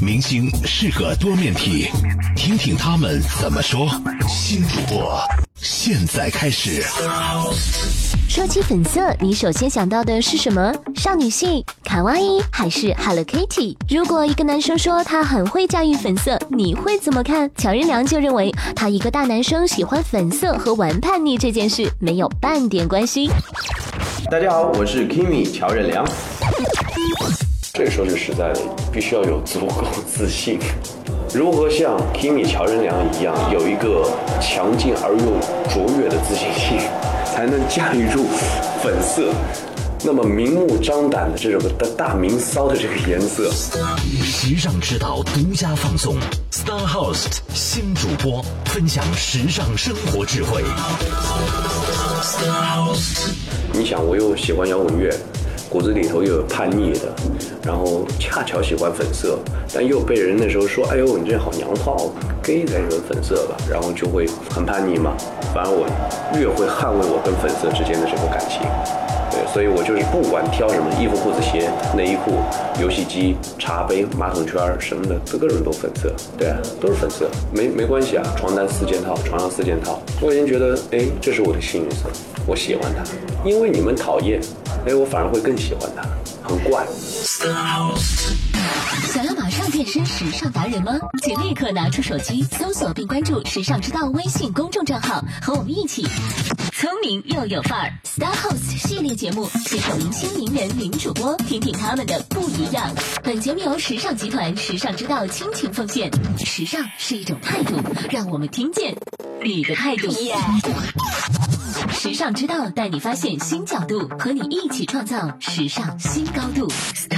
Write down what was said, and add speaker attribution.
Speaker 1: 明星是个多面体，听听他们怎么说。新主播现在开始。
Speaker 2: 说起粉色，你首先想到的是什么？少女系、卡哇伊还是 Hello Kitty？如果一个男生说他很会驾驭粉色，你会怎么看？乔任梁就认为，他一个大男生喜欢粉色和玩叛逆这件事没有半点关系。
Speaker 3: 大家好，我是 Kimi 乔任梁。这个说句实在的，必须要有足够自信。如何像 Kimi 乔任梁一样，有一个强劲而又卓越的自信心，才能驾驭住粉色那么明目张胆的这种的大明骚的这个颜色？
Speaker 1: 时尚之道独家放送，Star Host 新主播分享时尚生活智慧。
Speaker 3: 你想，我又喜欢摇滚乐。骨子里头又有叛逆的，然后恰巧喜欢粉色，但又被人那时候说：“哎呦，你这好娘炮，gay 才喜欢粉色吧？”然后就会很叛逆嘛。反而我越会捍卫我跟粉色之间的这个感情。对，所以我就是不管挑什么衣服、裤子、鞋、内衣裤、游戏机、茶杯、马桶圈什么的，各种都粉色。对啊，都是粉色，没没关系啊。床单四件套，床上四件套，我已经觉得，哎，这是我的幸运色，我喜欢它。因为你们讨厌。哎，我反而会更喜欢他，很怪。
Speaker 2: 想要马上变身时尚达人吗？请立刻拿出手机搜索并关注“时尚之道”微信公众账号，和我们一起聪明又有范儿。Star Host 系列节目，携手明星名人名主播，听听他们的不一样。本节目由时尚集团“时尚之道”倾情奉献。时尚是一种态度，让我们听见你的态度。时尚之道带你发现新角度，和你一起创造时尚新高度。Star。